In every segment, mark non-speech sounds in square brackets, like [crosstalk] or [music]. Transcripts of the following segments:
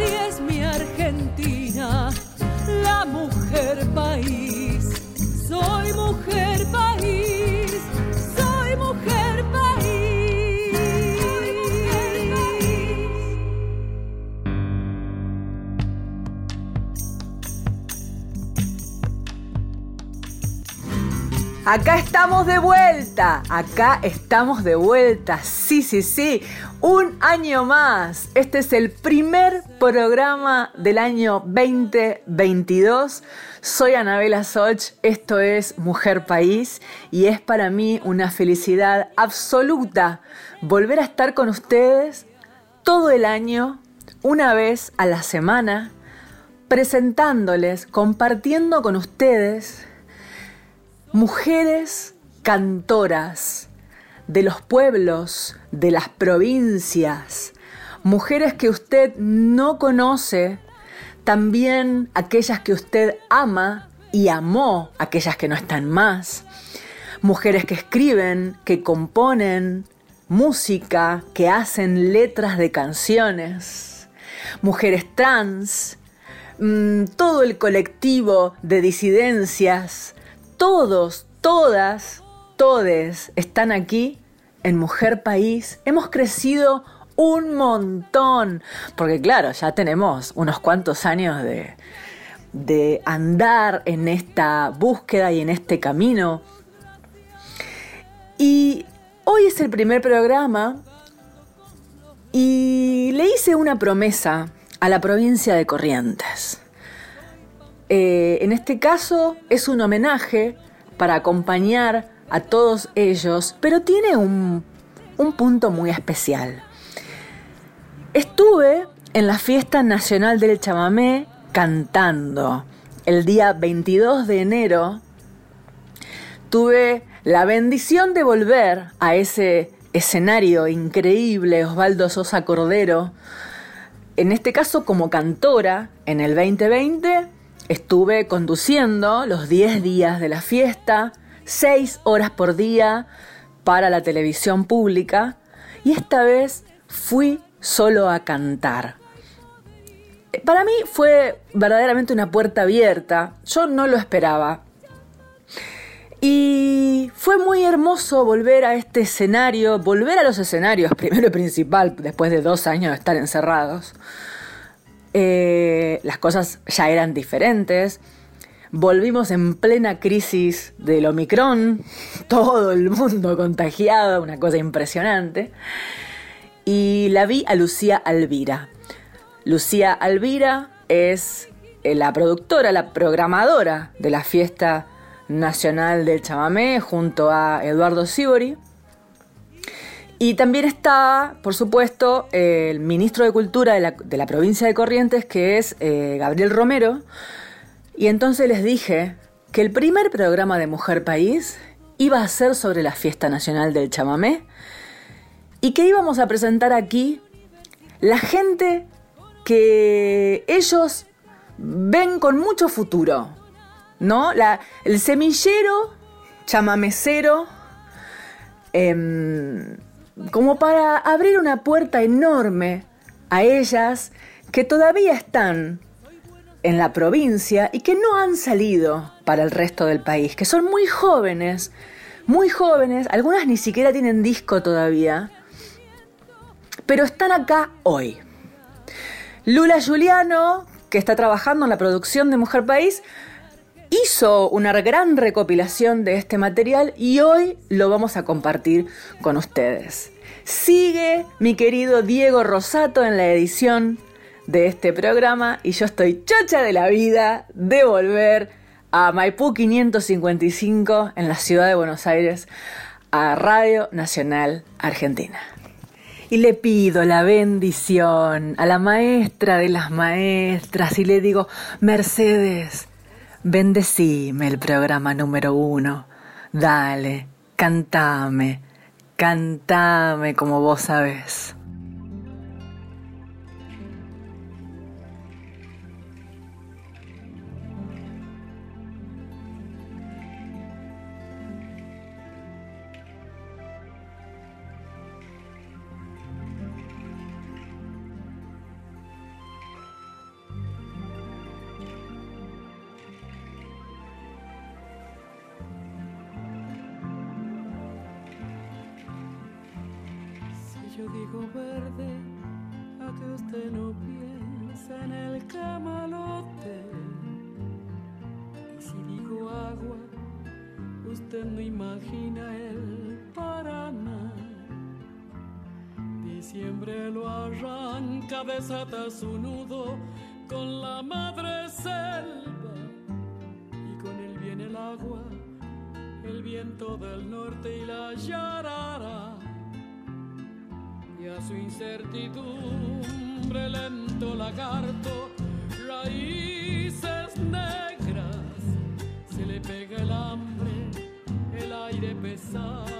Así es mi Argentina, la mujer país. Soy mujer país, soy mujer país. Acá estamos de vuelta, acá estamos de vuelta, sí, sí, sí, un año más. Este es el primer programa del año 2022. Soy Anabela Soch, esto es Mujer País y es para mí una felicidad absoluta volver a estar con ustedes todo el año, una vez a la semana, presentándoles, compartiendo con ustedes mujeres cantoras de los pueblos, de las provincias, mujeres que usted no conoce, también aquellas que usted ama y amó, aquellas que no están más, mujeres que escriben, que componen música, que hacen letras de canciones, mujeres trans, mm, todo el colectivo de disidencias, todos, todas, todes están aquí en Mujer País. Hemos crecido un montón, porque claro, ya tenemos unos cuantos años de, de andar en esta búsqueda y en este camino. Y hoy es el primer programa y le hice una promesa a la provincia de Corrientes. Eh, en este caso es un homenaje para acompañar a todos ellos, pero tiene un, un punto muy especial. Estuve en la fiesta nacional del chamamé cantando. El día 22 de enero tuve la bendición de volver a ese escenario increíble, Osvaldo Sosa Cordero, en este caso como cantora en el 2020 Estuve conduciendo los 10 días de la fiesta, 6 horas por día para la televisión pública y esta vez fui solo a cantar. Para mí fue verdaderamente una puerta abierta, yo no lo esperaba. Y fue muy hermoso volver a este escenario, volver a los escenarios, primero y principal, después de dos años de estar encerrados. Eh, las cosas ya eran diferentes. Volvimos en plena crisis del Omicron, todo el mundo contagiado, una cosa impresionante. Y la vi a Lucía Alvira. Lucía Alvira es eh, la productora, la programadora de la fiesta nacional del chamamé junto a Eduardo Sibori. Y también está, por supuesto, el ministro de Cultura de la, provincia de Corrientes, que es eh, Gabriel Romero. Y entonces les dije que el primer programa de Mujer País iba a ser sobre la fiesta nacional del chamamé y que íbamos a presentar aquí la gente que ellos ven con mucho futuro, ¿no? El semillero chamamecero. Em, como para abrir una puerta enorme a ellas que todavía están en la provincia y que no han salido para el resto del país, que son muy jóvenes, muy jóvenes, algunas ni siquiera tienen disco todavía, pero están acá hoy. Lula Juliano, que está trabajando en la producción de Mujer País, hizo una gran recopilación de este material y hoy lo vamos a compartir con ustedes. Sigue mi querido Diego Rosato en la edición de este programa y yo estoy chocha de la vida de volver a Maipú 555 en la ciudad de Buenos Aires a Radio Nacional Argentina. Y le pido la bendición a la maestra de las maestras y le digo, Mercedes, Bendecime el programa número uno. Dale, cantame, cantame como vos sabés. Yo digo verde, a que usted no piensa en el camalote. Y si digo agua, usted no imagina el Paraná. Diciembre lo arranca, desata su nudo con la madre selva y con él viene el agua, el viento del norte y la yarara. Su incertidumbre lento lagarto, raíces negras, se le pega el hambre, el aire pesado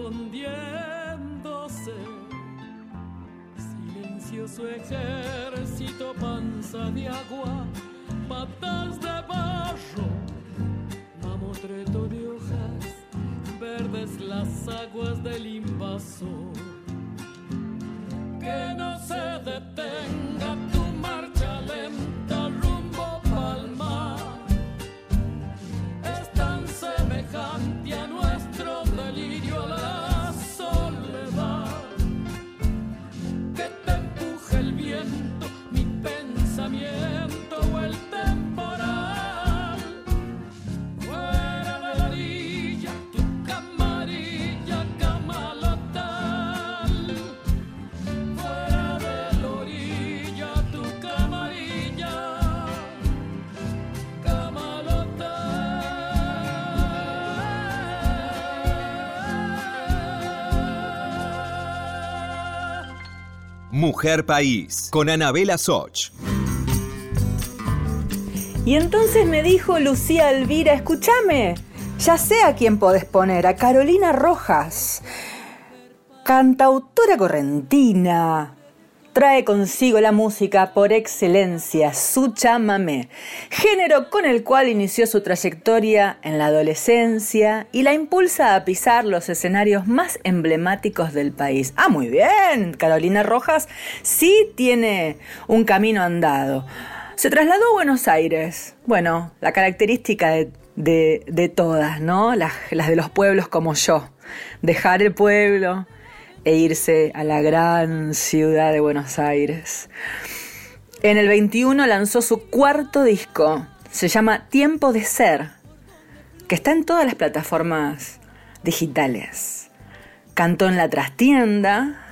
escondiéndose. Silencioso ejército, panza de agua, patas Mujer País, con Anabela Soch. Y entonces me dijo Lucía Elvira, escúchame, ya sé a quién podés poner, a Carolina Rojas, cantautora correntina, trae consigo la música por excelencia, su chamamé, género con el cual inició su trayectoria en la adolescencia y la impulsa a pisar los escenarios más emblemáticos del país. Ah, muy bien, Carolina Rojas sí tiene un camino andado. Se trasladó a Buenos Aires. Bueno, la característica de, todas, ¿no? las de los pueblos como yo. Dejar el pueblo, e irse a la gran ciudad de Buenos Aires. En el 21 lanzó su cuarto disco, se llama Tiempo de Ser, que está en todas las plataformas digitales. Cantó en la trastienda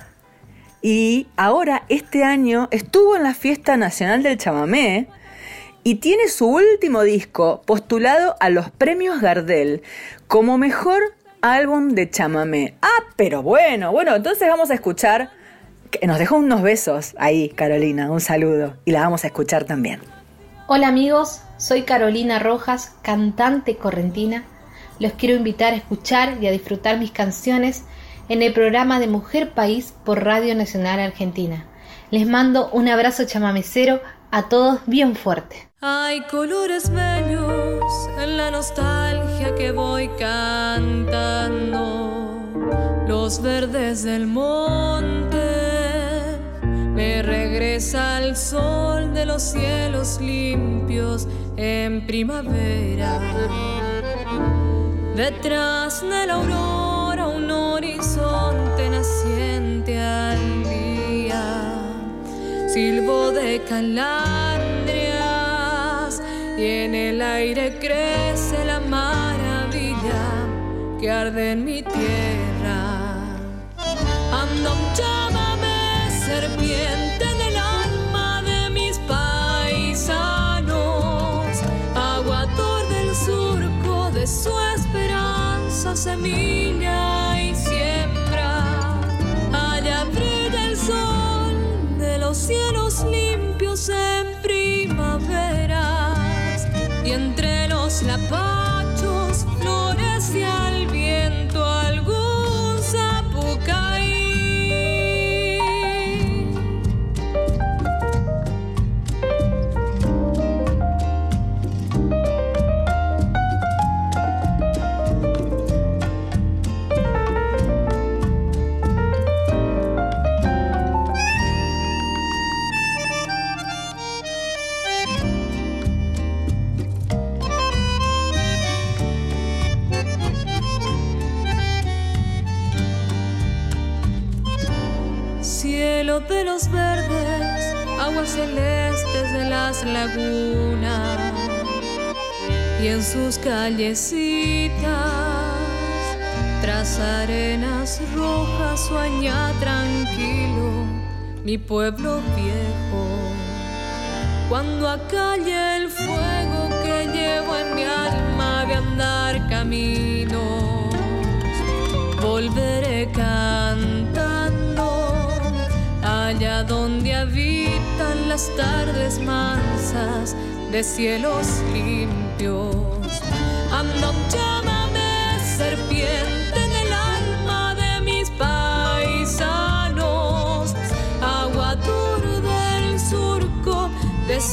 y ahora este año estuvo en la Fiesta Nacional del Chamamé y tiene su último disco postulado a los premios Gardel como mejor álbum de chamamé. Ah, pero bueno, bueno, entonces vamos a escuchar. Nos dejó unos besos ahí, Carolina, un saludo. Y la vamos a escuchar también. Hola amigos, soy Carolina Rojas, cantante correntina. Los quiero invitar a escuchar y a disfrutar mis canciones en el programa de Mujer País por Radio Nacional Argentina. Les mando un abrazo chamamecero a todos bien fuerte. Hay colores bellos en la nostalgia que voy cantando, los verdes del monte. Me regresa el sol de los cielos limpios en primavera Detrás de la aurora un horizonte naciente al día. Silbo de calandrias y en el aire crece la maravilla que arde en mi tierra. Anda un llámame serpiente del alma de mis paisanos, aguador del surco de su esperanza, semilla callecitas, tras arenas rojas sueña tranquilo mi pueblo viejo. Cuando acalle el fuego que llevo en mi alma de andar caminos, volveré cantando allá donde habitan las tardes mansas de cielos limpios.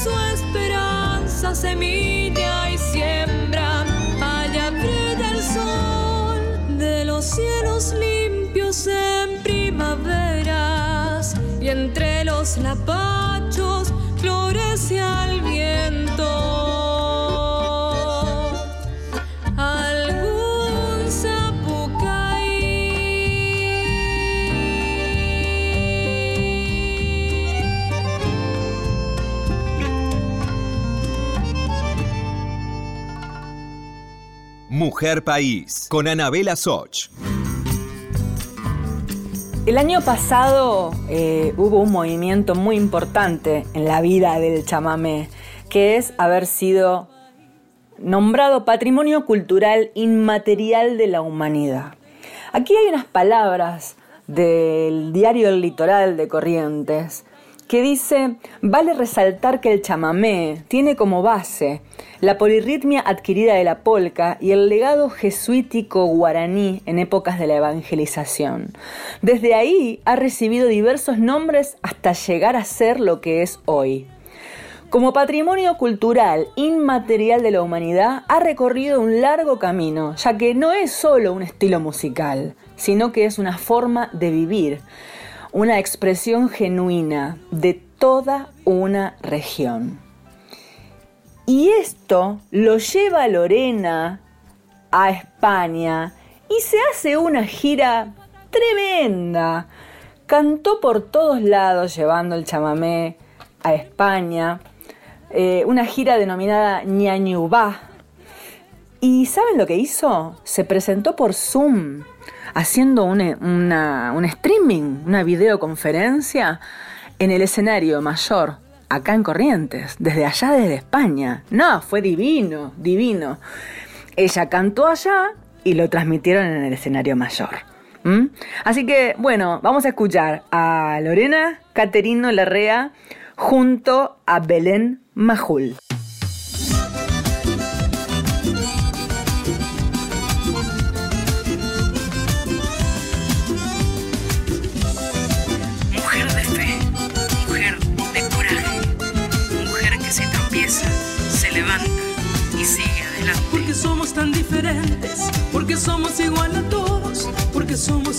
Su esperanza, semilla y siembra. Allá brilla el sol de los cielos limpios en primaveras y entre los lapachos florece al Mujer País con Anabela Soch. El año pasado eh, hubo un movimiento muy importante en la vida del chamamé, que es haber sido nombrado Patrimonio Cultural Inmaterial de la Humanidad. Aquí hay unas palabras del diario El Litoral de Corrientes que dice, vale resaltar que el chamamé tiene como base la polirritmia adquirida de la polca y el legado jesuítico guaraní en épocas de la evangelización. Desde ahí ha recibido diversos nombres hasta llegar a ser lo que es hoy. Como patrimonio cultural inmaterial de la humanidad, ha recorrido un largo camino, ya que no es solo un estilo musical, sino que es una forma de vivir, una expresión genuina de toda una región. Y esto lo lleva Lorena a España y se hace una gira tremenda. Cantó por todos lados llevando el chamamé a España, eh, una gira denominada Ñañubá. ¿Y saben lo que hizo? Se presentó por Zoom, haciendo un, una- un streaming, una videoconferencia en el escenario mayor, acá en Corrientes, desde allá, desde España. No, fue divino, divino. Ella cantó allá y lo transmitieron en el escenario mayor. Así que, bueno, vamos a escuchar a Lorena Caterino Larrea junto a Belén Majul.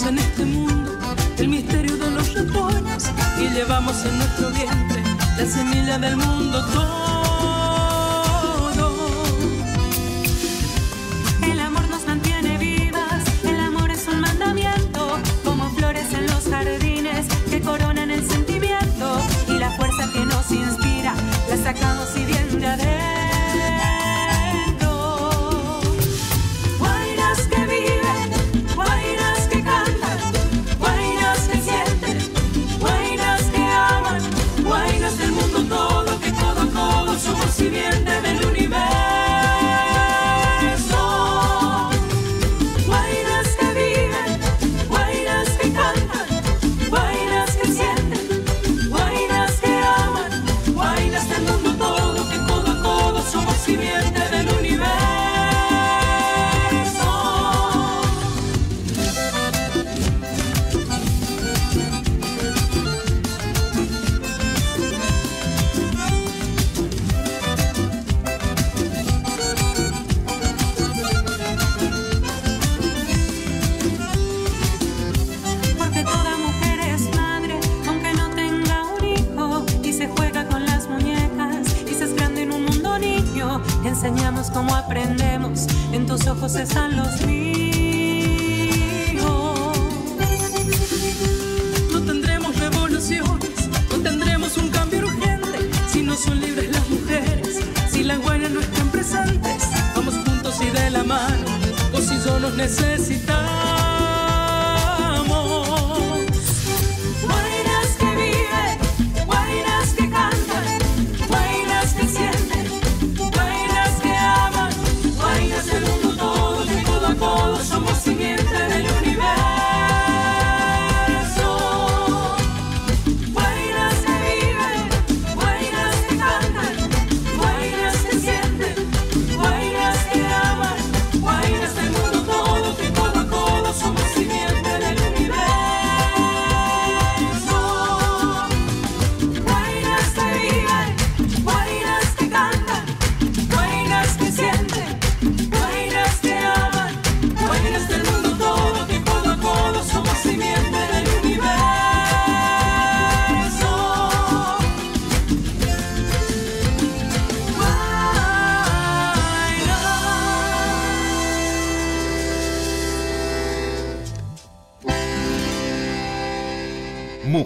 en este mundo el misterio de los retornos y llevamos en nuestro vientre la semilla del mundo todo. El amor nos mantiene vivas, el amor es un mandamiento, como flores en los jardines que coronan el sentimiento y la fuerza que nos inspira la sacamos y bien de.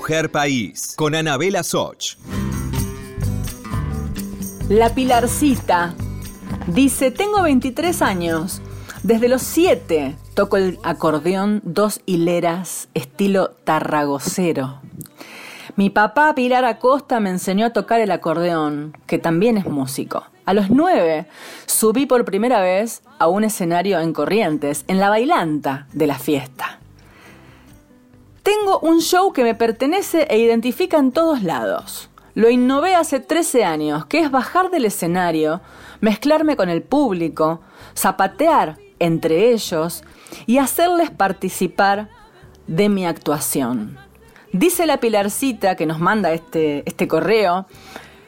Mujer País, con Anabela Soch. La Pilarcita dice, tengo 23 años. Desde los 7 toco el acordeón dos hileras estilo tarragocero. Mi papá Pilar Acosta me enseñó a tocar el acordeón, que también es músico. A los 9 subí por primera vez a un escenario en Corrientes, en la bailanta de la fiesta. Tengo un show que me pertenece e identifica en todos lados. Lo innové hace 13 años, que es bajar del escenario, mezclarme con el público, zapatear entre ellos y hacerles participar de mi actuación. Dice la Pilarcita que nos manda este, este correo,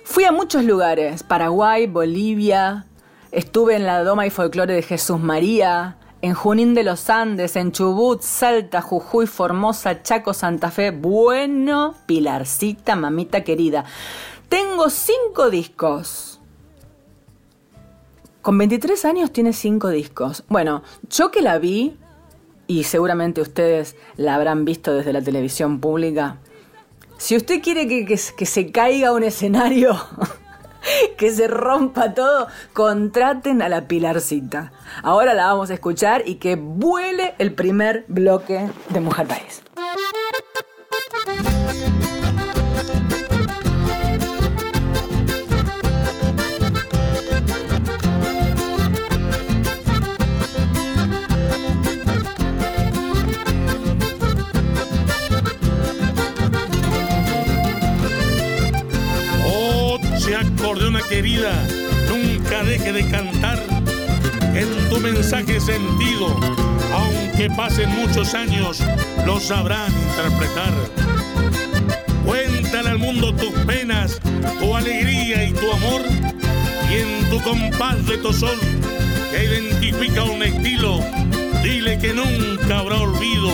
fui a muchos lugares, Paraguay, Bolivia, estuve en la Doma y Folclore de Jesús María, en Junín de los Andes, en Chubut, Salta, Jujuy, Formosa, Chaco, Santa Fe. Bueno, Pilarcita, mamita querida. Tengo cinco discos. Con 23 años tiene cinco discos. Bueno, yo que la vi, y seguramente ustedes la habrán visto desde la televisión pública, si usted quiere que, que se caiga un escenario [laughs] [laughs] que se rompa todo, contraten a la Pilarcita. Ahora la vamos a escuchar y que vuele el primer bloque de Mujer País. Querida, nunca deje de cantar en tu mensaje sentido, aunque pasen muchos años, lo sabrán interpretar. Cuéntale al mundo tus penas, tu alegría y tu amor, y en tu compás de tosón, que identifica un estilo, dile que nunca habrá olvido,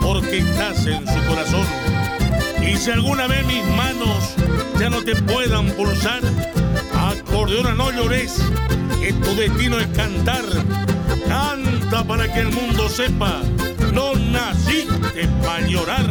porque estás en su corazón. Y si alguna vez mis manos ya no te puedan pulsar, acordeona no llores, que tu destino es cantar. Canta para que el mundo sepa, no naciste para llorar.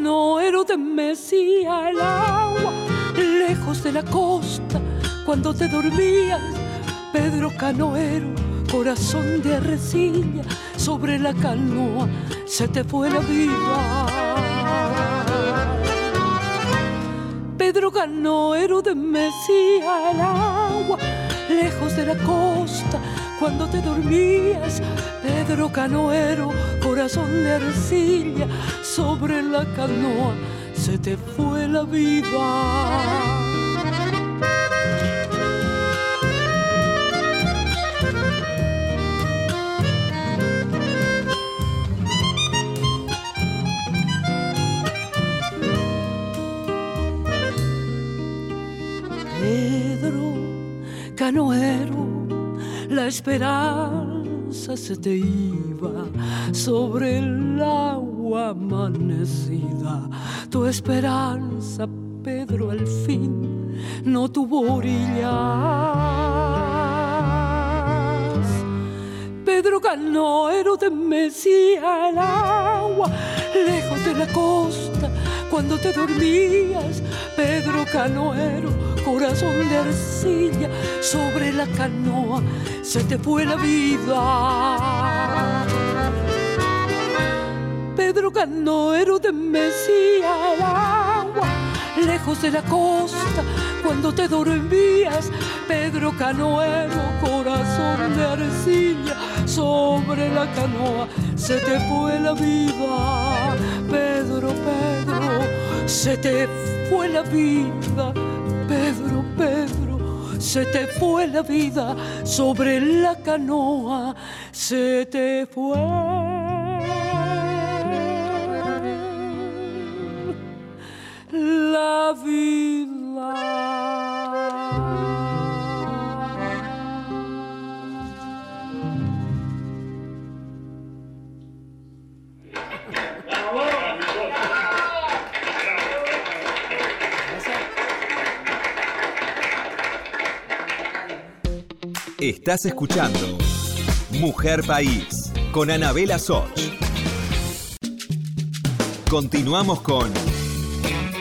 Pedro Canoero te mecía el agua lejos de la costa cuando te dormías. Pedro Canoero, corazón de arrecilla, sobre la canoa se te fue la vida. Pedro Canoero de Mesía el agua, lejos de la costa, cuando te dormías. Pedro Canoero, corazón de arcilla, sobre la canoa se te fue la vida. Pedro Canoero, la esperanza se te iba sobre el agua Tu esperanza, Pedro, al fin no tuvo orillas. Pedro Canoero te mecía el agua lejos de la costa cuando te dormías. Pedro Canoero, corazón de arcilla, sobre la canoa se te fue la vida. Pedro Canoero te mecía el agua lejos de la costa cuando te dormías. Pedro Canoero, corazón de arcilla, sobre la canoa se te fue la vida. Pedro, Pedro, se te fue la vida. Pedro, Pedro, se te fue la vida. Sobre la canoa se te fue. Estás escuchando Mujer País con Anabela Soch. Continuamos con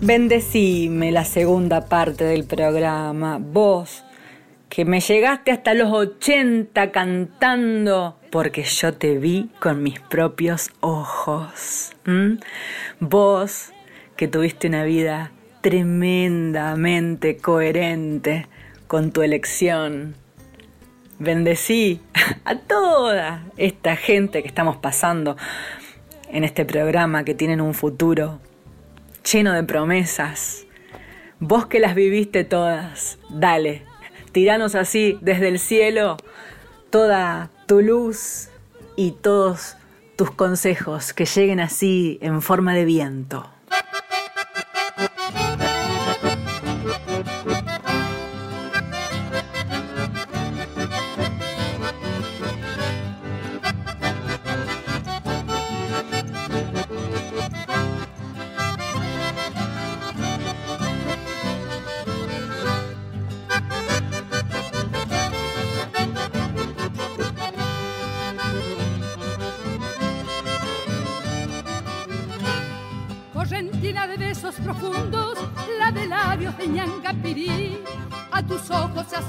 bendecime la segunda parte del programa. Vos, que me llegaste hasta los 80 cantando, porque yo te vi con mis propios ojos. Vos, que tuviste una vida tremendamente coherente con tu elección. Bendecí a toda esta gente que estamos pasando en este programa, que tienen un futuro lleno de promesas. Vos que las viviste todas, dale, tiranos así desde el cielo toda tu luz y todos tus consejos que lleguen así en forma de viento.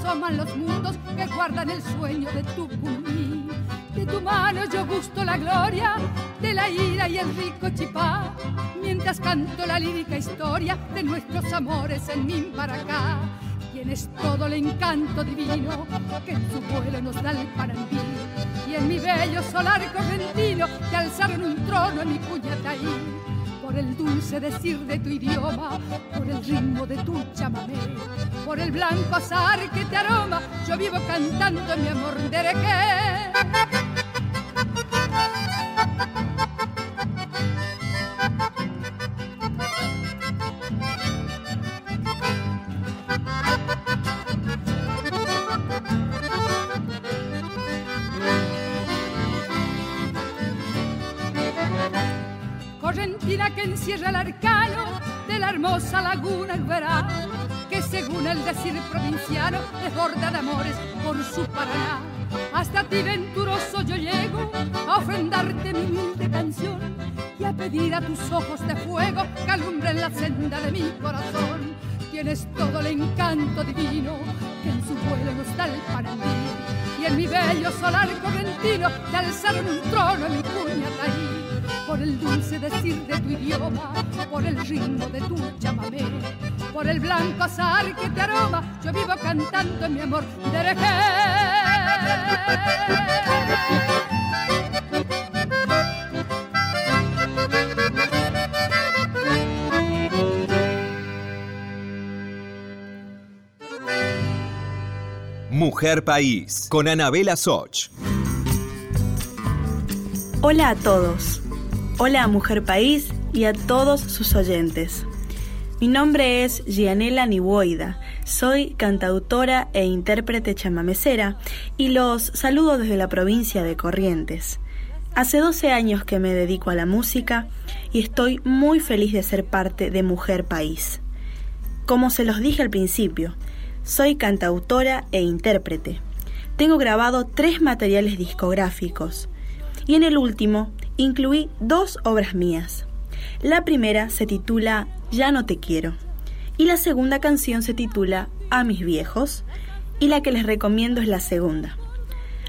Asoman los mundos que guardan el sueño de tu cuní. De tu mano yo gusto la gloria de la ira y el rico chipá, mientras canto la lírica historia de nuestros amores en min para acá. Tienes todo el encanto divino que en su vuelo nos da el panambí. Y en mi bello solar correntino te alzaron un trono en mi puñataí. Por el dulce decir de tu idioma, por el ritmo de tu chamamé, por el blanco azar que te aroma, yo vivo cantando mi amor de que encierra el arcano de la hermosa laguna verá que según el decir provinciano desborda de amores por su Paraná. Hasta ti venturoso yo llego a ofrendarte mi humilde canción y a pedir a tus ojos de fuego que alumbren la senda de mi corazón. Tienes todo el encanto divino que en su vuelo nos da el panandí y en mi bello solar correntino te alzaron un trono en mi puñataí por el dulce decir de tu idioma, por el ritmo de tu chamamé, por el blanco azar que te aroma, yo vivo cantando en mi amor de Mujer País, con Anabela Soch. Hola a todos. Hola Mujer País y a todos sus oyentes. Mi nombre es Gianela Niboida, soy cantautora e intérprete chamamecera y los saludo desde la provincia de Corrientes. Hace 12 años que me dedico a la música y estoy muy feliz de ser parte de Mujer País. Como se los dije al principio, soy cantautora e intérprete. Tengo grabado tres materiales discográficos y en el último incluí dos obras mías. La primera se titula Ya no te quiero y la segunda canción se titula A mis viejos y la que les recomiendo es la segunda.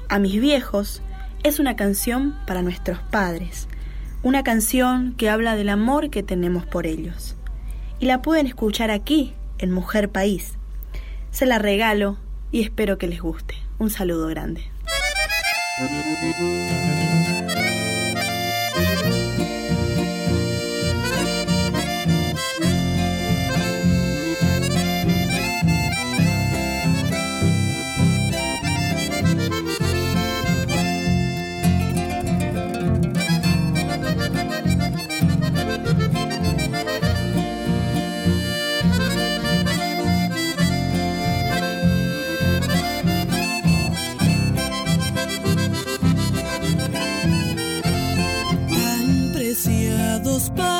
A mis viejos es una canción para nuestros padres, una canción que habla del amor que tenemos por ellos. Y la pueden escuchar aquí, en Mujer País. Se la regalo y espero que les guste. Un saludo grande. Ellas close.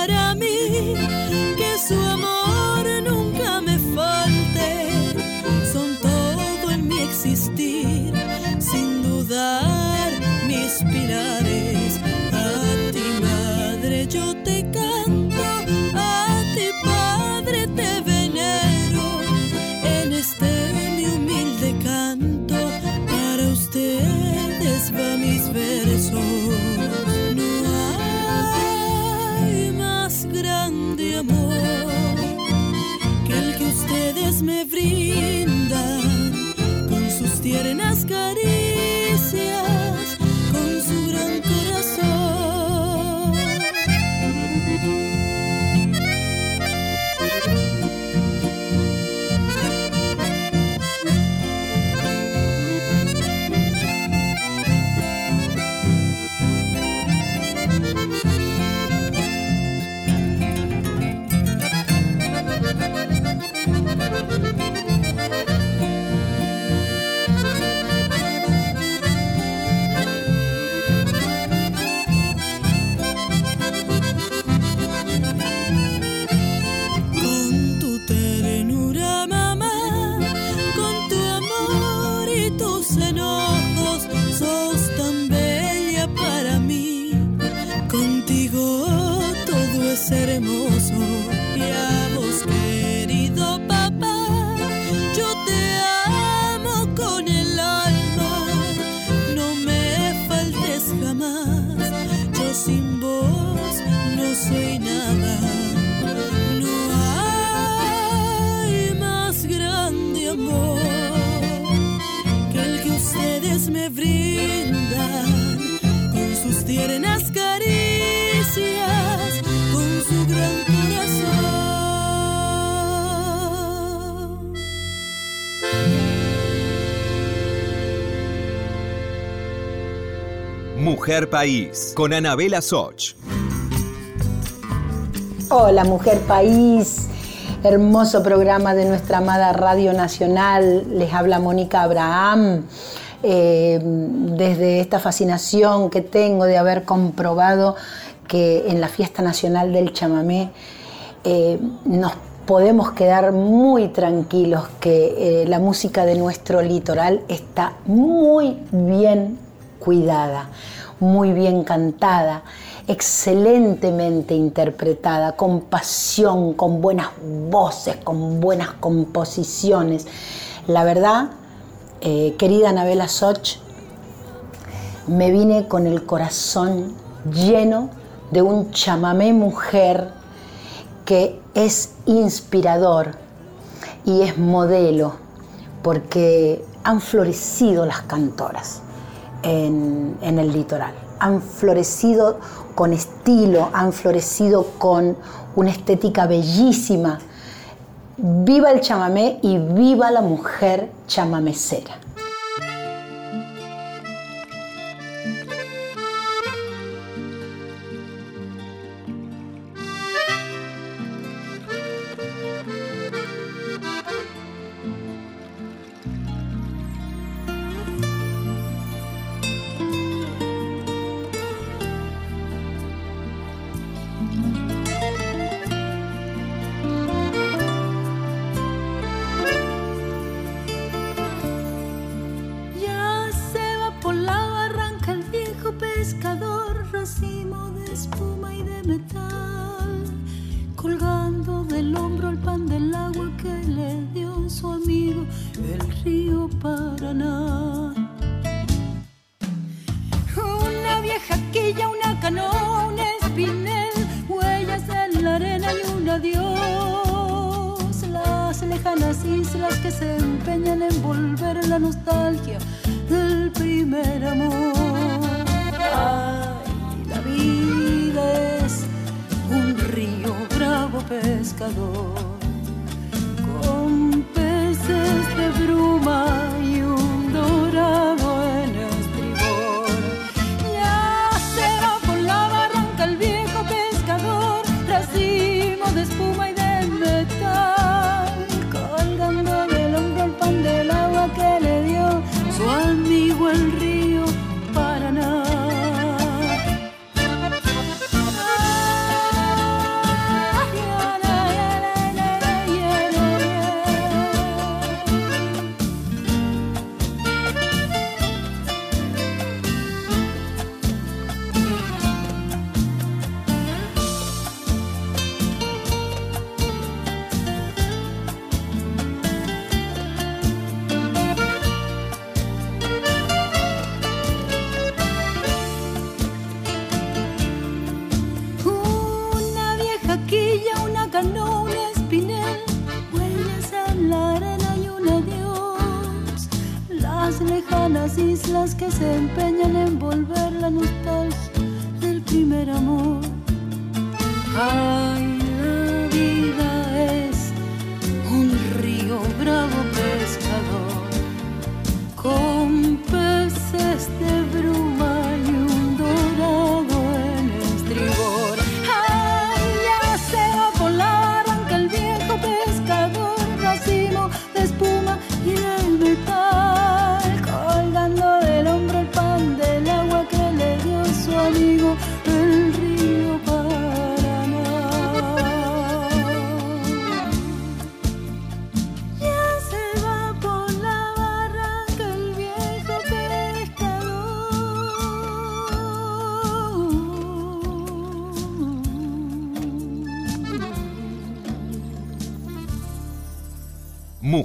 Mujer País con Anabela Soch. Hola Mujer País, hermoso programa de nuestra amada Radio Nacional. Les habla Mónica Abraham. Eh, desde esta fascinación que tengo de haber comprobado que en la fiesta nacional del chamamé eh, nos podemos quedar muy tranquilos que eh, la música de nuestro litoral está muy bien cuidada, muy bien cantada excelentemente interpretada, con pasión, con buenas voces, con buenas composiciones. La verdad, eh, querida Anabela Soch, me vine con el corazón lleno de un chamamé mujer que es inspirador y es modelo, porque han florecido las cantoras en el litoral han florecido con estilo, han florecido con una estética bellísima. Viva el chamamé y viva la mujer chamamecera.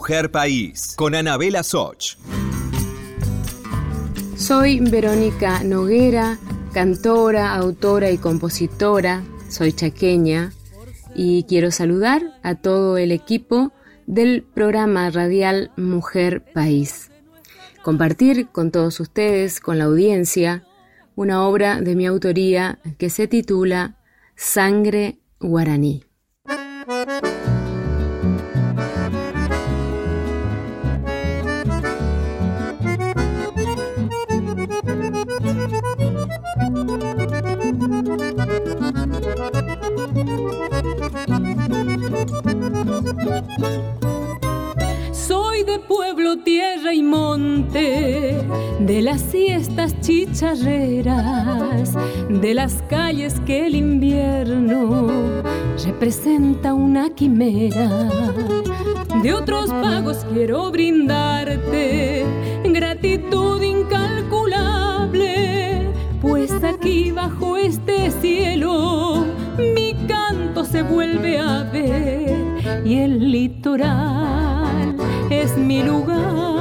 Mujer País con Anabela Soch. Soy Verónica Noguera, cantora, autora y compositora. Soy chaqueña y quiero saludar a todo el equipo del programa radial Mujer País. compartir con todos ustedes, con la audiencia, una obra de mi autoría que se titula Sangre guaraní. De las siestas chicharreras, de las calles que el invierno representa una quimera. De otros pagos quiero brindarte gratitud incalculable, pues aquí bajo este cielo mi canto se vuelve a ver y el litoral es mi lugar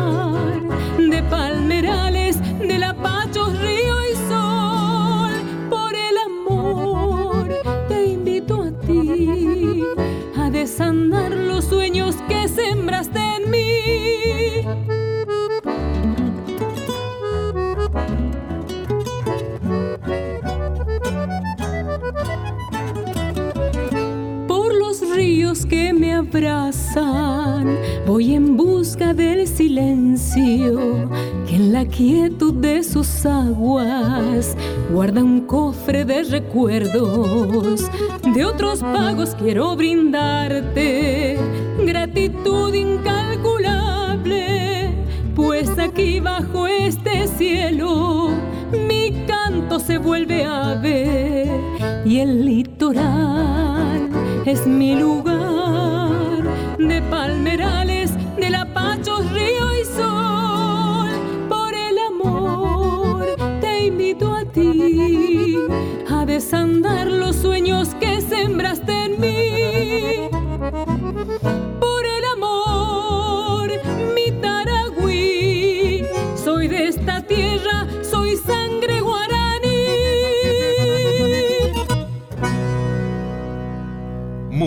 palmerales, de lapachos, río y sol. Por el amor te invito a ti a desandar los sueños que sembraste en mí. Por los ríos que me abrazan, voy en busca del silencio que en la quietud de sus aguas guarda un cofre de recuerdos. De otros pagos quiero brindarte gratitud incalculable, pues aquí bajo este cielo mi canto se vuelve a ver y el litoral es mi lugar de palmerales, de lapachos, río y sol. Por el amor te invito a ti a desandar los sueños que sembraste en mí.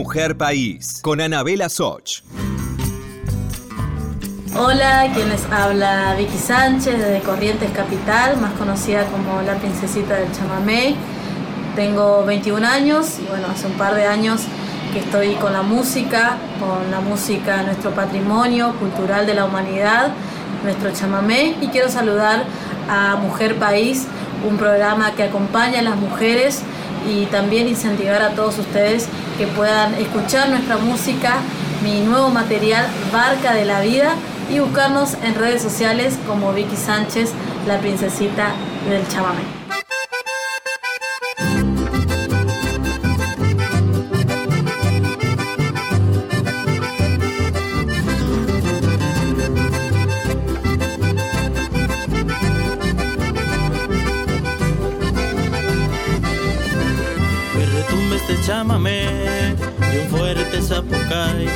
Mujer País, con Anabela Soch. Hola, quien les habla Vicky Sánchez desde Corrientes Capital, más conocida como la princesita del chamamé. Tengo 21 años y bueno, hace un par de años que estoy con la música, con la música, nuestro patrimonio cultural de la humanidad, nuestro chamamé. Y quiero saludar a Mujer País, un programa que acompaña a las mujeres y también incentivar a todos ustedes que puedan escuchar nuestra música, mi nuevo material, Barca de la Vida, y buscarnos en redes sociales como Vicky Sánchez, la princesita del chamamé. Chamamé de un fuerte zapucay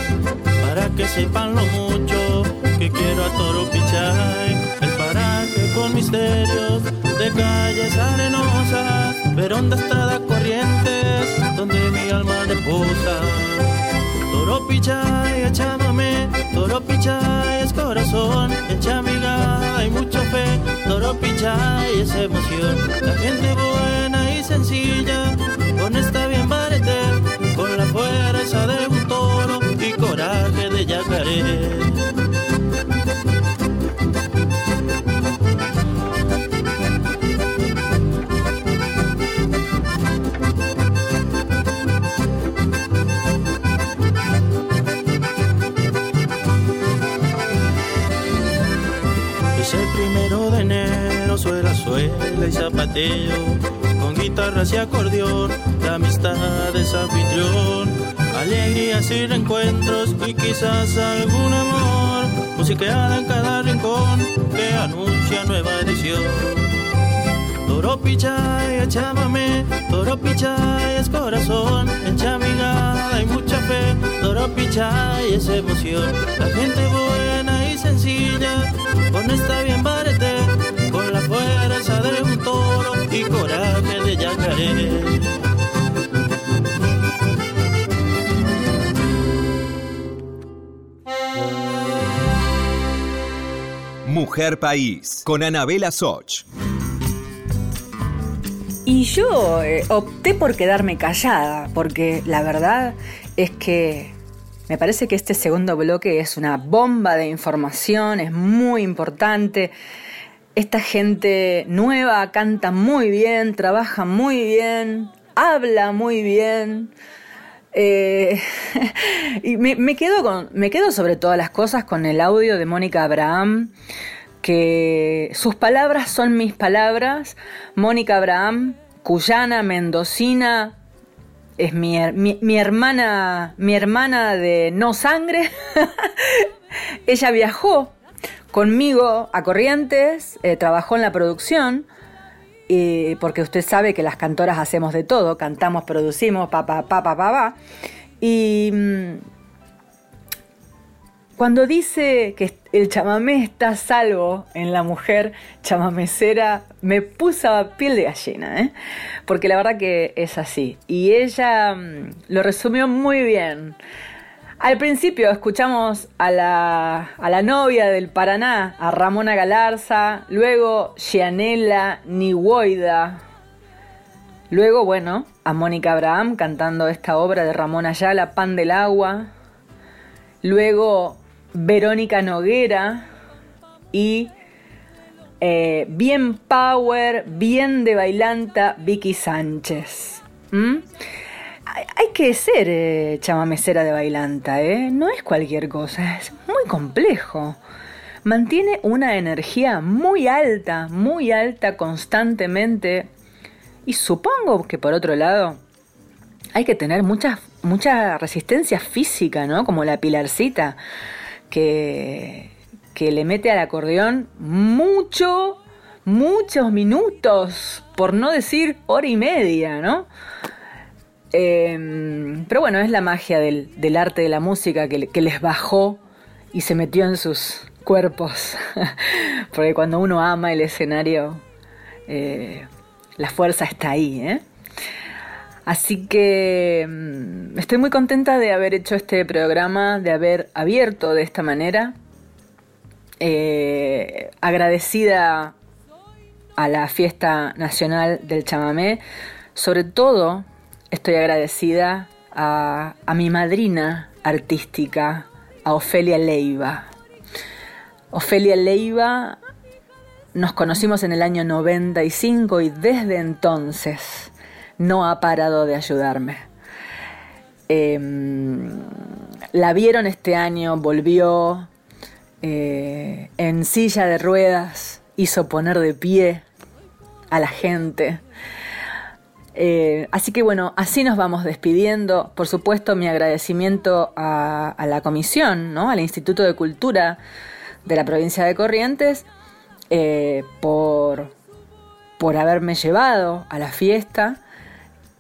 para que sepan lo mucho que quiero a Toro Pichay. El paraje con misterios de calles arenosas, Veronda, Estrada, Corrientes, donde mi alma reposa. Toro Pichay, échamame, Toro Pichay es corazón, echa migada y mucha fe. Toro Pichay es emoción, la gente buena y sencilla, con esta y zapateo, con guitarras y acordeón, la amistad es anfitrión, alegrías y reencuentros y quizás algún amor, musiqueada en cada rincón que anuncia nueva edición. Toro Pichay, échamame, Toro Pichay es corazón, echa migada y mucha fe, Toro Pichay es emoción, la gente buena y sencilla, con esta bien barete, con la fuerza de un toro y coraje de yacaré. Mujer País, con Anabela Soch. Y yo eh, opté por quedarme callada, porque la verdad es que me parece que este segundo bloque es una bomba de información, es muy importante. Esta gente nueva canta muy bien, trabaja muy bien, habla muy bien. Eh, [laughs] y me, quedo con, me quedo sobre todas las cosas con el audio de Mónica Abraham, que sus palabras son mis palabras. Mónica Abraham, cuyana, mendocina, es mi, hermana, mi hermana de no sangre. [laughs] Ella viajó conmigo a Corrientes, eh, trabajó en la producción porque usted sabe que las cantoras hacemos de todo, cantamos, producimos, pa, pa, pa, Y mm, cuando dice que el chamamé está salvo en la mujer chamamecera, me puso a piel de gallina, ¿eh? porque la verdad que es así. Y ella mm, lo resumió muy bien. Al principio escuchamos a la, novia del Paraná, a Ramona Galarza, luego Gianella Niwoida, luego, bueno, a Mónica Abraham cantando esta obra de Ramón Ayala, Pan del Agua, luego Verónica Noguera y eh, bien power, bien de bailanta Vicky Sánchez hay que ser eh, chamamecera de bailanta, ¿eh? No es cualquier cosa, es muy complejo. Mantiene una energía muy alta, muy alta constantemente. Y supongo que por otro lado hay que tener mucha, mucha resistencia física, ¿no? Como la pilarcita, que, que le mete al acordeón mucho, muchos minutos, por no decir hora y media, ¿no? Em, pero bueno, es la magia del, arte de la música que, les bajó y se metió en sus cuerpos. [laughs] Porque cuando uno ama el escenario, eh, la fuerza está ahí. ¿eh? Así que em, estoy muy contenta de haber hecho este programa, de haber abierto de esta manera. Eh, agradecida a la fiesta nacional del chamamé, sobre todo estoy agradecida a, mi madrina artística, a Ofelia Leiva. Ofelia Leiva nos conocimos en el año 95 y desde entonces no ha parado de ayudarme. Em, la vieron este año, volvió eh, en silla de ruedas, hizo poner de pie a la gente. Eh, así que bueno, así nos vamos despidiendo. Por supuesto, mi agradecimiento a, la comisión, ¿no? al Instituto de Cultura de la provincia de Corrientes, eh, por, por haberme llevado a la fiesta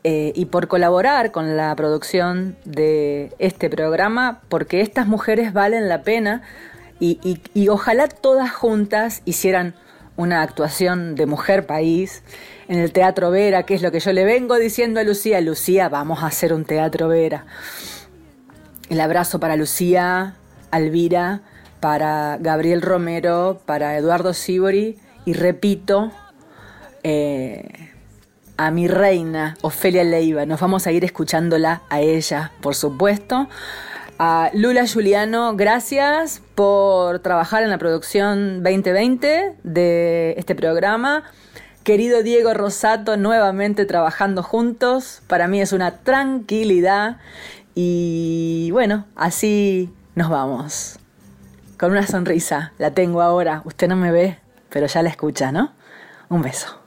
eh, y por colaborar con la producción de este programa, porque estas mujeres valen la pena y ojalá todas juntas hicieran una actuación de mujer país en el Teatro Vera, que es lo que yo le vengo diciendo a Lucía. Lucía, vamos a hacer un Teatro Vera. El abrazo para Lucía, Alvira, para Gabriel Romero, para Eduardo Sibori y repito, eh, a mi reina, Ofelia Leiva. Nos vamos a ir escuchándola a ella, por supuesto. A Lula Juliano, gracias por trabajar en la producción 2020 de este programa. Querido Diego Rosato, nuevamente trabajando juntos. Para mí es una tranquilidad. Y bueno, así nos vamos. Con una sonrisa. La tengo ahora. Usted no me ve, pero ya la escucha, ¿no? Un beso.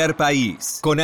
Mujer País, con